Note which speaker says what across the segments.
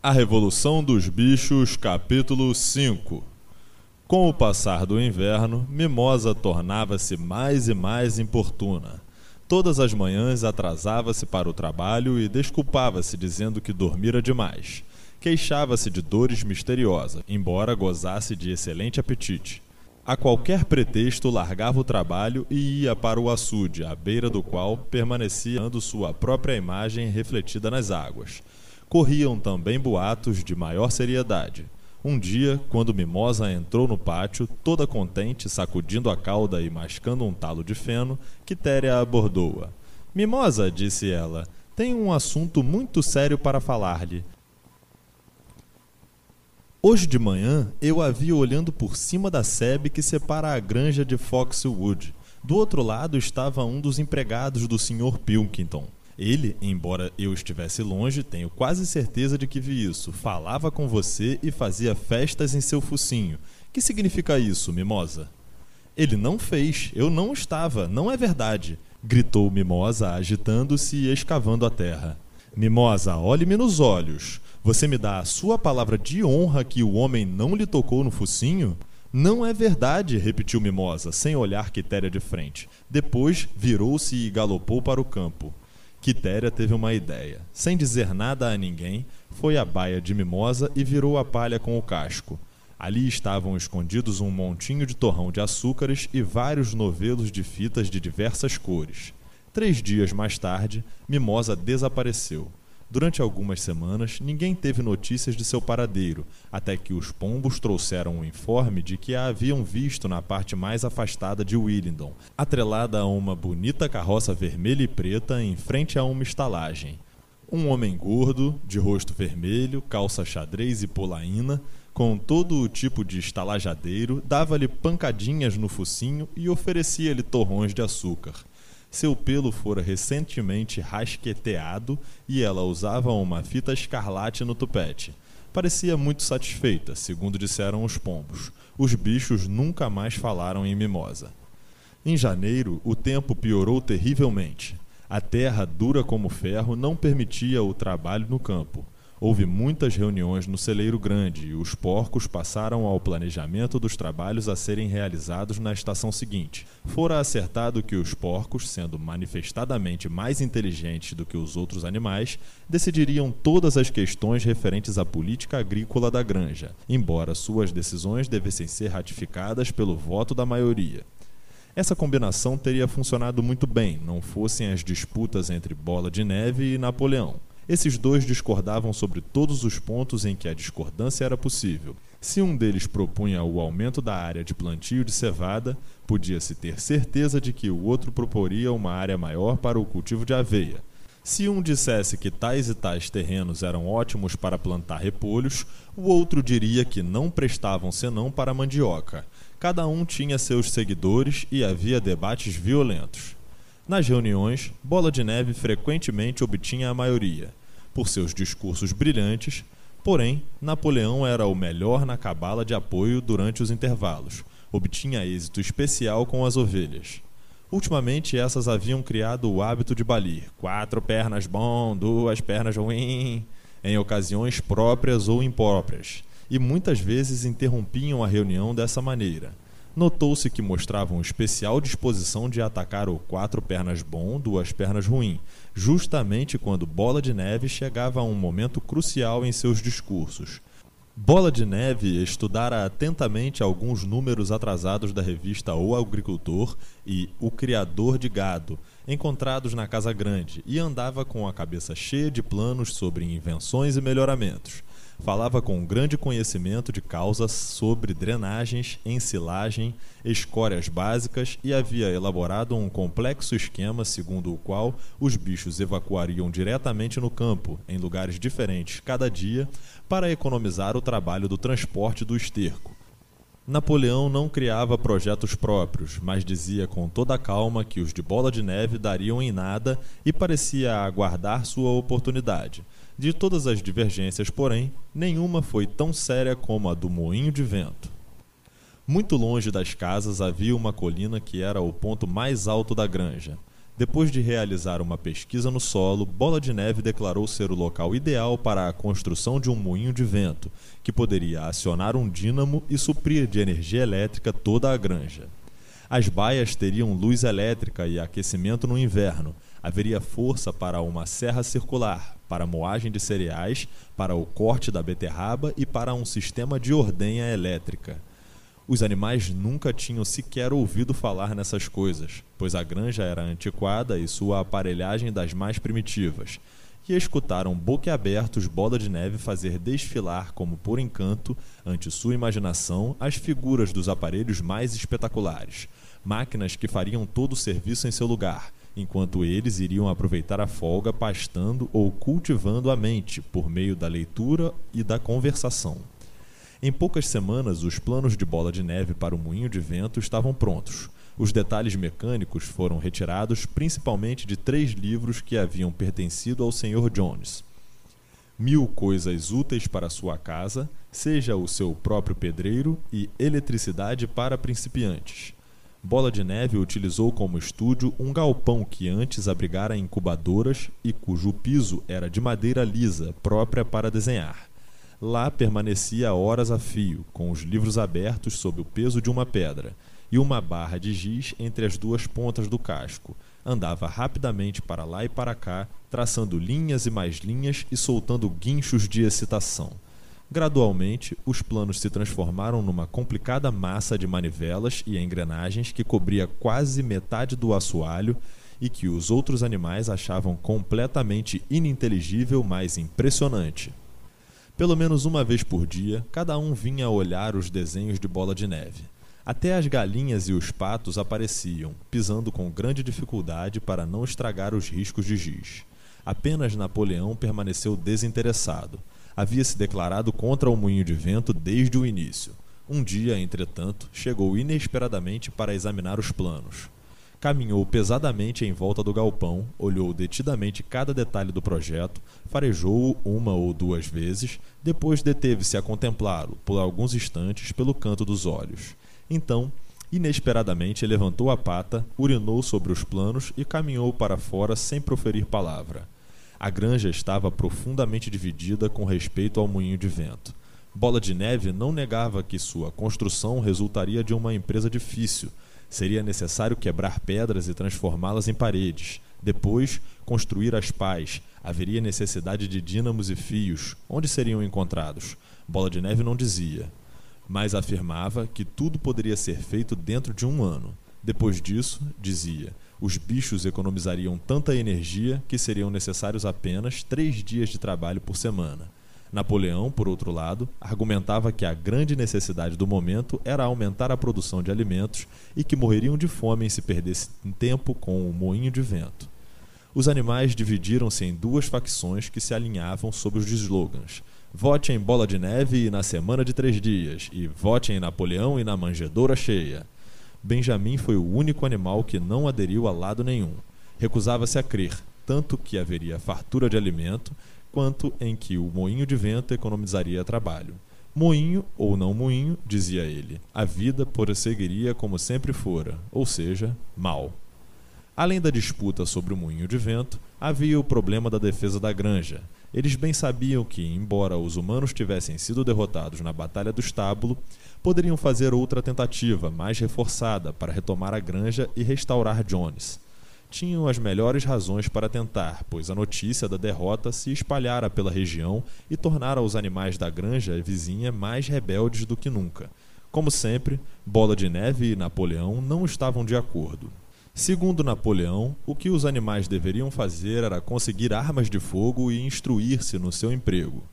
Speaker 1: A Revolução dos Bichos, capítulo 5 Com o passar do inverno, Mimosa tornava-se mais e mais importuna. Todas as manhãs atrasava-se para o trabalho e desculpava-se dizendo que dormira demais. Queixava-se de dores misteriosas, embora gozasse de excelente apetite. A qualquer pretexto largava o trabalho e ia para o açude, à beira do qual permanecia sua própria imagem refletida nas águas. Corriam também boatos de maior seriedade. Um dia, quando Mimosa entrou no pátio, toda contente, sacudindo a cauda e mascando um talo de feno, Quitéria abordou-a. Mimosa, disse ela, tenho um assunto muito sério para falar-lhe. Hoje de manhã eu a vi olhando por cima da sebe que separa a granja de Foxwood. Do outro lado estava um dos empregados do Sr. Pilkington. Ele, embora eu estivesse longe, tenho quase certeza de que vi isso. Falava com você e fazia festas em seu focinho. Que significa isso, Mimosa? Ele não fez, eu não estava, não é verdade, gritou Mimosa, agitando-se e escavando a terra. Mimosa, olhe-me nos olhos. Você me dá a sua palavra de honra que o homem não lhe tocou no focinho? Não é verdade, repetiu Mimosa, sem olhar Quitéria de frente. Depois virou-se e galopou para o campo. Quitéria teve uma ideia. Sem dizer nada a ninguém, foi à baia de Mimosa e virou a palha com o casco. Ali estavam escondidos um montinho de torrão de açúcares e vários novelos de fitas de diversas cores. Três dias mais tarde, Mimosa desapareceu. Durante algumas semanas, ninguém teve notícias de seu paradeiro, até que os pombos trouxeram um informe de que a haviam visto na parte mais afastada de Willingdon, atrelada a uma bonita carroça vermelha e preta em frente a uma estalagem. Um homem gordo, de rosto vermelho, calça xadrez e polaina, com todo o tipo de estalajadeiro, dava-lhe pancadinhas no focinho e oferecia-lhe torrões de açúcar. Seu pelo fora recentemente rasqueteado e ela usava uma fita escarlate no tupete. Parecia muito satisfeita, segundo disseram os pombos. Os bichos nunca mais falaram em mimosa. Em janeiro, o tempo piorou terrivelmente. A terra, dura como ferro, não permitia o trabalho no campo. Houve muitas reuniões no celeiro grande e os porcos passaram ao planejamento dos trabalhos a serem realizados na estação seguinte. Fora acertado que os porcos, sendo manifestadamente mais inteligentes do que os outros animais, decidiriam todas as questões referentes à política agrícola da granja, embora suas decisões devessem ser ratificadas pelo voto da maioria. Essa combinação teria funcionado muito bem, não fossem as disputas entre Bola de Neve e Napoleão. Esses dois discordavam sobre todos os pontos em que a discordância era possível. Se um deles propunha o aumento da área de plantio de cevada, podia-se ter certeza de que o outro proporia uma área maior para o cultivo de aveia. Se um dissesse que tais e tais terrenos eram ótimos para plantar repolhos, o outro diria que não prestavam senão para mandioca. Cada um tinha seus seguidores e havia debates violentos. Nas reuniões, Bola de Neve frequentemente obtinha a maioria, por seus discursos brilhantes, porém, Napoleão era o melhor na cabala de apoio durante os intervalos. Obtinha êxito especial com as ovelhas. Ultimamente, essas haviam criado o hábito de balir quatro pernas bom, duas pernas ruim, em ocasiões próprias ou impróprias, e muitas vezes interrompiam a reunião dessa maneira notou-se que mostravam especial disposição de atacar o quatro pernas bom, duas pernas ruim, justamente quando Bola de Neve chegava a um momento crucial em seus discursos. Bola de Neve estudara atentamente alguns números atrasados da revista O Agricultor e O Criador de Gado, encontrados na Casa Grande, e andava com a cabeça cheia de planos sobre invenções e melhoramentos. Falava com grande conhecimento de causas sobre drenagens, ensilagem, escórias básicas e havia elaborado um complexo esquema segundo o qual os bichos evacuariam diretamente no campo, em lugares diferentes cada dia, para economizar o trabalho do transporte do esterco. Napoleão não criava projetos próprios, mas dizia com toda a calma que os de Bola de Neve dariam em nada e parecia aguardar sua oportunidade. De todas as divergências, porém, nenhuma foi tão séria como a do moinho de vento. Muito longe das casas havia uma colina que era o ponto mais alto da granja. Depois de realizar uma pesquisa no solo, Bola de Neve declarou ser o local ideal para a construção de um moinho de vento, que poderia acionar um dínamo e suprir de energia elétrica toda a granja. As baias teriam luz elétrica e aquecimento no inverno. Haveria força para uma serra circular, para a moagem de cereais, para o corte da beterraba e para um sistema de ordenha elétrica. Os animais nunca tinham sequer ouvido falar nessas coisas, pois a granja era antiquada e sua aparelhagem das mais primitivas, e escutaram boquiabertos Bola de Neve fazer desfilar como por encanto, ante sua imaginação, as figuras dos aparelhos mais espetaculares, máquinas que fariam todo o serviço em seu lugar, enquanto eles iriam aproveitar a folga pastando ou cultivando a mente por meio da leitura e da conversação. Em poucas semanas, os planos de bola de neve para o moinho de vento estavam prontos. Os detalhes mecânicos foram retirados principalmente de três livros que haviam pertencido ao Sr. Jones. Mil coisas úteis para sua casa, seja o seu próprio pedreiro e eletricidade para principiantes. Bola de Neve utilizou como estúdio um galpão que antes abrigara incubadoras e cujo piso era de madeira lisa, própria para desenhar. Lá permanecia horas a fio, com os livros abertos sob o peso de uma pedra, e uma barra de giz entre as duas pontas do casco. Andava rapidamente para lá e para cá, traçando linhas e mais linhas e soltando guinchos de excitação. Gradualmente, os planos se transformaram numa complicada massa de manivelas e engrenagens que cobria quase metade do assoalho e que os outros animais achavam completamente ininteligível, mas impressionante. Pelo menos uma vez por dia, cada um vinha olhar os desenhos de bola de neve. Até as galinhas e os patos apareciam, pisando com grande dificuldade para não estragar os riscos de giz. Apenas Napoleão permaneceu desinteressado. Havia se declarado contra o moinho de vento desde o início. Um dia, entretanto, chegou inesperadamente para examinar os planos. Caminhou pesadamente em volta do galpão, olhou detidamente cada detalhe do projeto, farejou-o uma ou duas vezes, depois deteve-se a contemplá-lo por alguns instantes pelo canto dos olhos. Então, inesperadamente, levantou a pata, urinou sobre os planos e caminhou para fora sem proferir palavra. A granja estava profundamente dividida com respeito ao moinho de vento. Bola de Neve não negava que sua construção resultaria de uma empresa difícil Seria necessário quebrar pedras e transformá-las em paredes. Depois, construir as pás. Haveria necessidade de dínamos e fios. Onde seriam encontrados? Bola de Neve não dizia, mas afirmava que tudo poderia ser feito dentro de um ano. Depois disso, dizia, os bichos economizariam tanta energia que seriam necessários apenas três dias de trabalho por semana. Napoleão, por outro lado, argumentava que a grande necessidade do momento era aumentar a produção de alimentos e que morreriam de fome se perdesse tempo com o moinho de vento. Os animais dividiram-se em duas facções que se alinhavam sob os slogans: Vote em Bola de Neve e na Semana de Três Dias, e vote em Napoleão e na Manjedoura Cheia. Benjamin foi o único animal que não aderiu a lado nenhum. Recusava-se a crer, tanto que haveria fartura de alimento, quanto em que o moinho de vento economizaria trabalho. Moinho ou não moinho, dizia ele, a vida prosseguiria como sempre fora, ou seja, mal. Além da disputa sobre o moinho de vento, havia o problema da defesa da granja. Eles bem sabiam que, embora os humanos tivessem sido derrotados na Batalha do Estábulo, poderiam fazer outra tentativa, mais reforçada, para retomar a granja e restaurar Jones tinham as melhores razões para tentar, pois a notícia da derrota se espalhara pela região e tornara os animais da granja vizinha mais rebeldes do que nunca. Como sempre, Bola de Neve e Napoleão não estavam de acordo. Segundo Napoleão, o que os animais deveriam fazer era conseguir armas de fogo e instruir-se no seu emprego.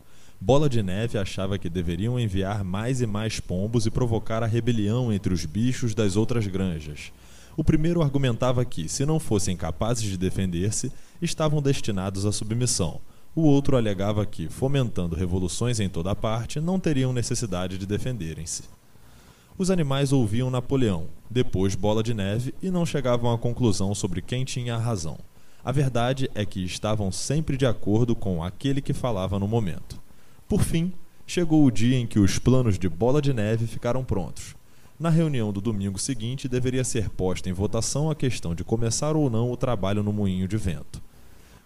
Speaker 1: Bola de Neve achava que deveriam enviar mais e mais pombos e provocar a rebelião entre os bichos das outras granjas. O primeiro argumentava que, se não fossem capazes de defender-se, estavam destinados à submissão. O outro alegava que, fomentando revoluções em toda parte, não teriam necessidade de defenderem-se. Os animais ouviam Napoleão, depois Bola de Neve, e não chegavam à conclusão sobre quem tinha a razão. A verdade é que estavam sempre de acordo com aquele que falava no momento. Por fim, chegou o dia em que os planos de Bola de Neve ficaram prontos. Na reunião do domingo seguinte, deveria ser posta em votação a questão de começar ou não o trabalho no moinho de vento.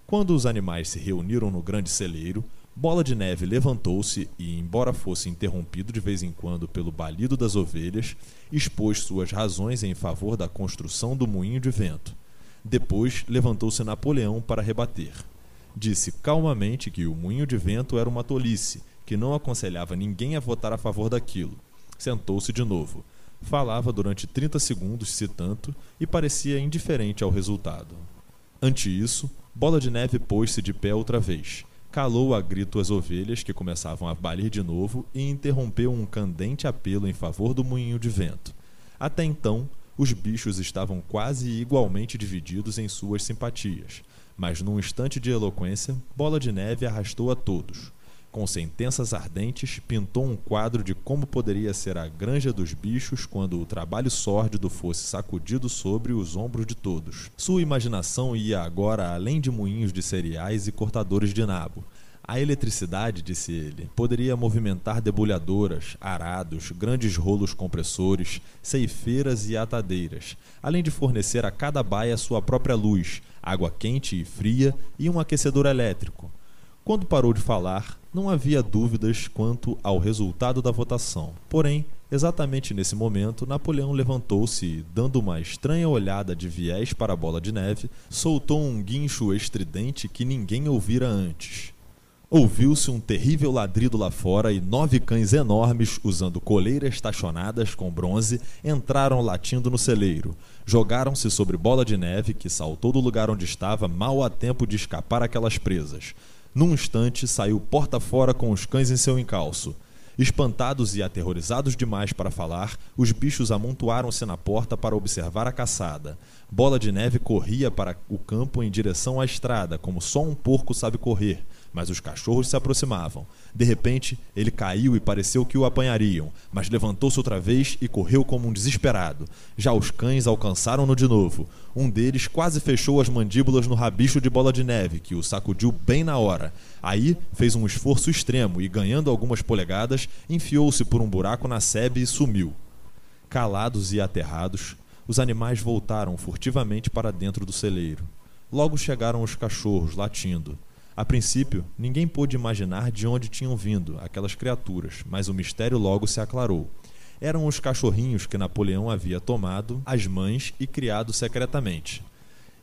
Speaker 1: Quando os animais se reuniram no grande celeiro, Bola de Neve levantou-se e, embora fosse interrompido de vez em quando pelo balido das ovelhas, expôs suas razões em favor da construção do moinho de vento. Depois levantou-se Napoleão para rebater. Disse calmamente que o moinho de vento era uma tolice, que não aconselhava ninguém a votar a favor daquilo. Sentou-se de novo. Falava durante 30 segundos, se tanto, e parecia indiferente ao resultado. Ante isso, Bola de Neve pôs-se de pé outra vez calou a grito as ovelhas, que começavam a balir de novo, e interrompeu um candente apelo em favor do moinho de vento. Até então, os bichos estavam quase igualmente divididos em suas simpatias, mas num instante de eloquência, Bola de Neve arrastou a todos. Com sentenças ardentes, pintou um quadro de como poderia ser a granja dos bichos quando o trabalho sórdido fosse sacudido sobre os ombros de todos. Sua imaginação ia agora além de moinhos de cereais e cortadores de nabo. A eletricidade, disse ele, poderia movimentar debulhadoras, arados, grandes rolos compressores, ceifeiras e atadeiras, além de fornecer a cada baia sua própria luz, água quente e fria e um aquecedor elétrico. Quando parou de falar, não havia dúvidas quanto ao resultado da votação. Porém, exatamente nesse momento, Napoleão levantou-se e, dando uma estranha olhada de viés para a bola de neve, soltou um guincho estridente que ninguém ouvira antes. Ouviu-se um terrível ladrido lá fora e nove cães enormes, usando coleiras tachonadas com bronze, entraram latindo no celeiro. Jogaram-se sobre bola de neve, que saltou do lugar onde estava mal a tempo de escapar aquelas presas. Num instante, saiu porta fora com os cães em seu encalço. Espantados e aterrorizados demais para falar, os bichos amontoaram-se na porta para observar a caçada. Bola de Neve corria para o campo em direção à estrada, como só um porco sabe correr mas os cachorros se aproximavam. De repente, ele caiu e pareceu que o apanhariam, mas levantou-se outra vez e correu como um desesperado. Já os cães alcançaram-no de novo. Um deles quase fechou as mandíbulas no rabicho de bola de neve, que o sacudiu bem na hora. Aí fez um esforço extremo e, ganhando algumas polegadas, enfiou-se por um buraco na sebe e sumiu. Calados e aterrados, os animais voltaram furtivamente para dentro do celeiro. Logo chegaram os cachorros, latindo. A princípio, ninguém pôde imaginar de onde tinham vindo aquelas criaturas, mas o mistério logo se aclarou. Eram os cachorrinhos que Napoleão havia tomado as mães e criado secretamente.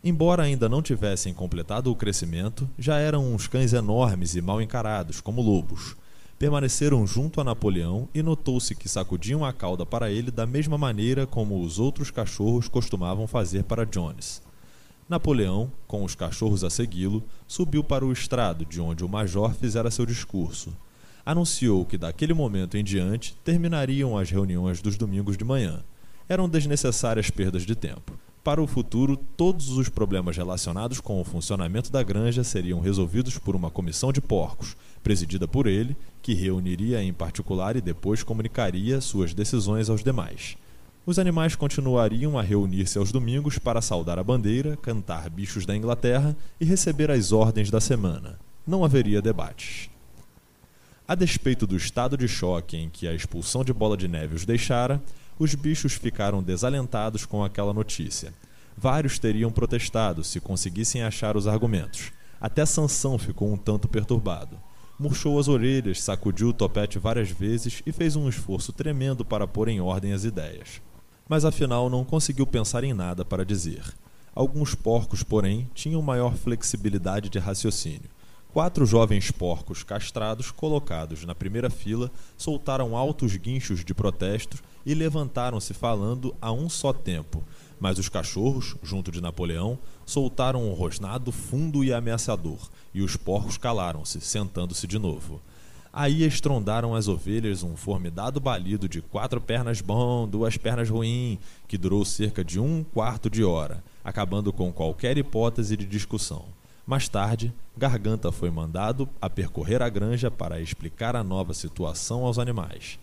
Speaker 1: Embora ainda não tivessem completado o crescimento, já eram uns cães enormes e mal encarados, como lobos. Permaneceram junto a Napoleão e notou-se que sacudiam a cauda para ele da mesma maneira como os outros cachorros costumavam fazer para Jones. Napoleão, com os cachorros a segui-lo, subiu para o estrado de onde o major fizera seu discurso. Anunciou que daquele momento em diante terminariam as reuniões dos domingos de manhã. Eram desnecessárias perdas de tempo. Para o futuro, todos os problemas relacionados com o funcionamento da granja seriam resolvidos por uma comissão de porcos, presidida por ele, que reuniria em particular e depois comunicaria suas decisões aos demais. Os animais continuariam a reunir-se aos domingos para saudar a bandeira, cantar bichos da Inglaterra e receber as ordens da semana. Não haveria debates. A despeito do estado de choque em que a expulsão de Bola de Neve os deixara, os bichos ficaram desalentados com aquela notícia. Vários teriam protestado se conseguissem achar os argumentos. Até Sansão ficou um tanto perturbado. Murchou as orelhas, sacudiu o topete várias vezes e fez um esforço tremendo para pôr em ordem as ideias mas afinal não conseguiu pensar em nada para dizer. Alguns porcos, porém, tinham maior flexibilidade de raciocínio. Quatro jovens porcos castrados, colocados na primeira fila, soltaram altos guinchos de protesto e levantaram-se falando a um só tempo. Mas os cachorros, junto de Napoleão, soltaram um rosnado fundo e ameaçador, e os porcos calaram-se, sentando-se de novo. Aí estrondaram as ovelhas um formidado balido de quatro pernas bom, duas pernas ruim, que durou cerca de um quarto de hora, acabando com qualquer hipótese de discussão. Mais tarde, Garganta foi mandado a percorrer a granja para explicar a nova situação aos animais.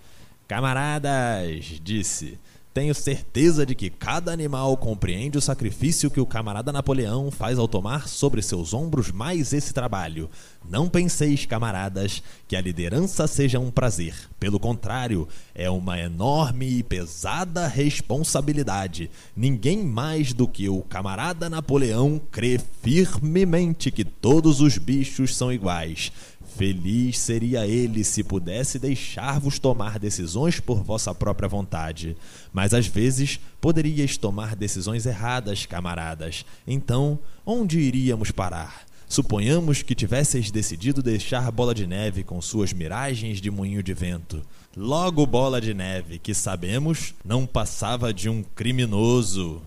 Speaker 1: Camaradas, disse, Tenho certeza de que cada animal compreende o sacrifício que o camarada Napoleão faz ao tomar sobre seus ombros mais esse trabalho. Não penseis, camaradas, que a liderança seja um prazer. Pelo contrário, é uma enorme e pesada responsabilidade. Ninguém mais do que o camarada Napoleão crê firmemente que todos os bichos são iguais. Feliz seria ele se pudesse deixar-vos tomar decisões por vossa própria vontade. Mas às vezes poderíeis tomar decisões erradas, camaradas. Então, onde iríamos parar? Suponhamos que tivesseis decidido deixar Bola de Neve com suas miragens de moinho de vento. Logo, Bola de Neve, que sabemos, não passava de um criminoso.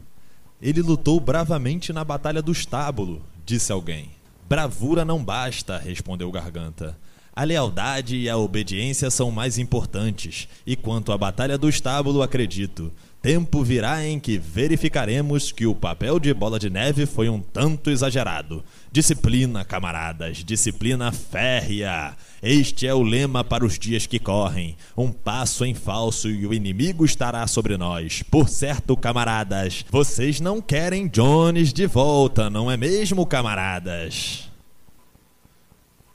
Speaker 1: Ele lutou bravamente na Batalha do Estábulo, disse alguém. Bravura não basta, respondeu Garganta. A lealdade e a obediência são mais importantes, e quanto à Batalha do Estábulo, acredito. Tempo virá em que verificaremos que o papel de bola de neve foi um tanto exagerado. Disciplina, camaradas, disciplina férrea. Este é o lema para os dias que correm. Um passo em falso e o inimigo estará sobre nós. Por certo, camaradas, vocês não querem Jones de volta, não é mesmo, camaradas?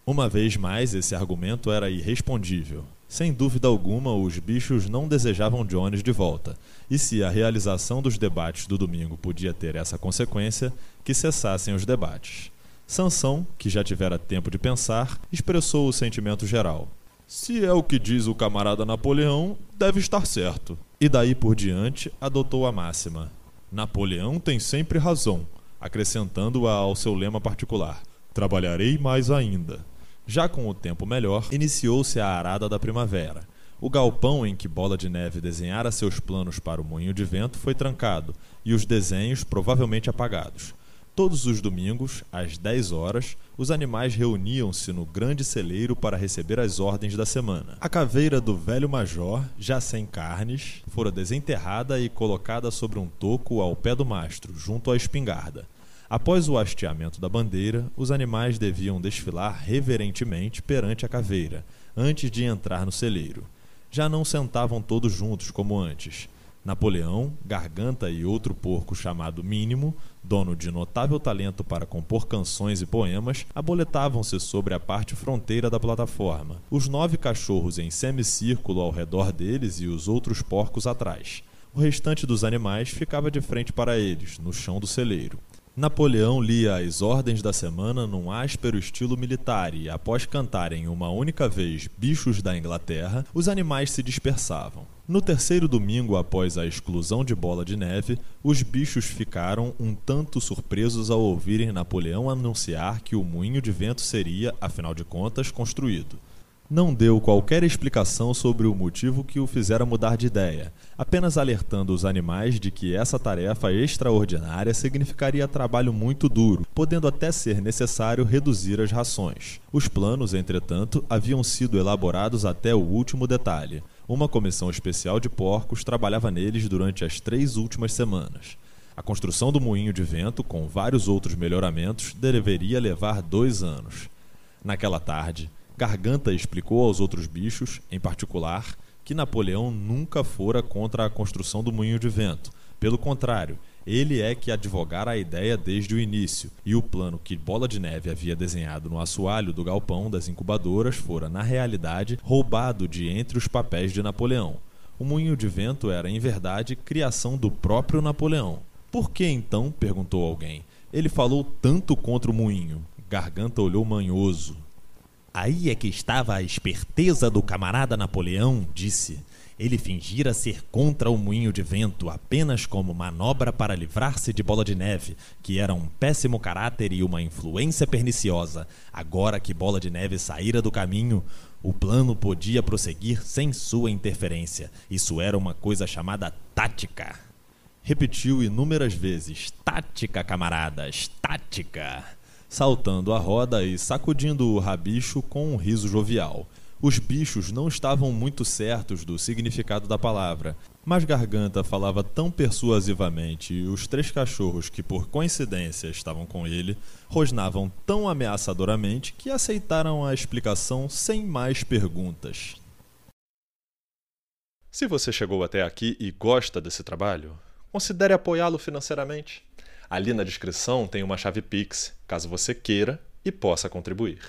Speaker 1: Uma vez mais, esse argumento era irrespondível. Sem dúvida alguma, os bichos não desejavam Jones de volta, e se a realização dos debates do domingo podia ter essa consequência, que cessassem os debates. Sansão, que já tivera tempo de pensar, expressou o sentimento geral. Se é o que diz o camarada Napoleão, deve estar certo. E daí por diante adotou a máxima: Napoleão tem sempre razão, acrescentando-a ao seu lema particular: Trabalharei mais ainda. Já com o tempo melhor, iniciou-se a arada da primavera. O galpão em que Bola de Neve desenhara seus planos para o moinho de vento foi trancado e os desenhos provavelmente apagados. Todos os domingos, às 10 horas, os animais reuniam-se no grande celeiro para receber as ordens da semana. A caveira do velho major, já sem carnes, fora desenterrada e colocada sobre um toco ao pé do mastro, junto à espingarda. Após o hasteamento da bandeira, os animais deviam desfilar reverentemente perante a caveira, antes de entrar no celeiro. Já não sentavam todos juntos como antes. Napoleão, Garganta e outro porco chamado Mínimo, dono de notável talento para compor canções e poemas, aboletavam-se sobre a parte fronteira da plataforma, os nove cachorros em semicírculo ao redor deles e os outros porcos atrás. O restante dos animais ficava de frente para eles, no chão do celeiro. Napoleão lia as ordens da semana num áspero estilo militar e, após cantarem uma única vez Bichos da Inglaterra, os animais se dispersavam. No terceiro domingo após a exclusão de Bola de Neve, os bichos ficaram um tanto surpresos ao ouvirem Napoleão anunciar que o moinho de vento seria, afinal de contas, construído não deu qualquer explicação sobre o motivo que o fizera mudar de ideia, apenas alertando os animais de que essa tarefa extraordinária significaria trabalho muito duro, podendo até ser necessário reduzir as rações. Os planos, entretanto, haviam sido elaborados até o último detalhe. Uma comissão especial de porcos trabalhava neles durante as três últimas semanas. A construção do moinho de vento, com vários outros melhoramentos, deveria levar dois anos. Naquela tarde, Garganta explicou aos outros bichos, em particular, que Napoleão nunca fora contra a construção do moinho de vento. Pelo contrário, ele é que advogara a ideia desde o início, e o plano que Bola de Neve havia desenhado no assoalho do galpão das incubadoras fora, na realidade, roubado de entre os papéis de Napoleão. O moinho de vento era, em verdade, criação do próprio Napoleão. Por que então, perguntou alguém, ele falou tanto contra o moinho? Garganta olhou manhoso. Aí é que estava a esperteza do camarada Napoleão, disse. Ele fingira ser contra o moinho de vento apenas como manobra para livrar-se de Bola de Neve, que era um péssimo caráter e uma influência perniciosa. Agora que Bola de Neve saíra do caminho, o plano podia prosseguir sem sua interferência. Isso era uma coisa chamada tática. Repetiu inúmeras vezes: tática, camaradas, tática saltando a roda e sacudindo o rabicho com um riso jovial. Os bichos não estavam muito certos do significado da palavra, mas Garganta falava tão persuasivamente e os três cachorros que por coincidência estavam com ele rosnavam tão ameaçadoramente que aceitaram a explicação sem mais perguntas. Se você chegou até aqui e gosta desse trabalho, considere apoiá-lo financeiramente. Ali na descrição tem uma chave Pix, caso você queira e possa contribuir.